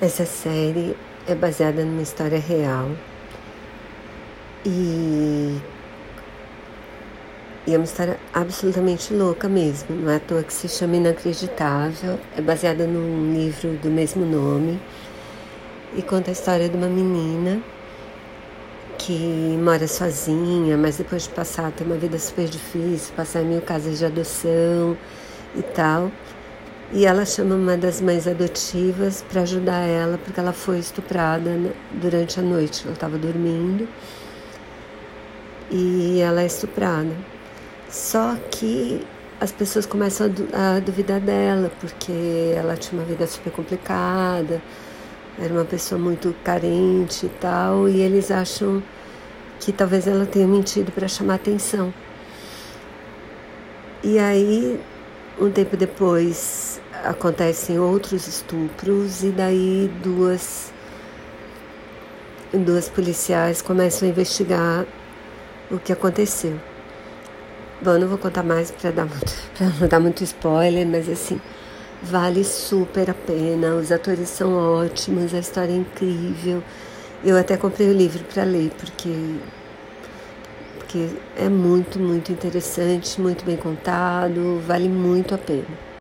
Essa série é baseada numa história real e, e é uma história absolutamente louca mesmo. Não é à toa que se chama Inacreditável. É baseada num livro do mesmo nome e conta a história de uma menina que mora sozinha, mas depois de passar tem uma vida super difícil, passar em mil casas de adoção e tal. E ela chama uma das mães adotivas para ajudar ela, porque ela foi estuprada durante a noite. Ela estava dormindo e ela é estuprada. Só que as pessoas começam a duvidar dela, porque ela tinha uma vida super complicada, era uma pessoa muito carente e tal, e eles acham que talvez ela tenha mentido para chamar atenção. E aí um tempo depois acontecem outros estupros e daí duas duas policiais começam a investigar o que aconteceu. Bom, não vou contar mais para dar muito, não dar muito spoiler, mas assim, vale super a pena. Os atores são ótimos, a história é incrível. Eu até comprei o livro para ler porque porque é muito, muito interessante, muito bem contado, vale muito a pena.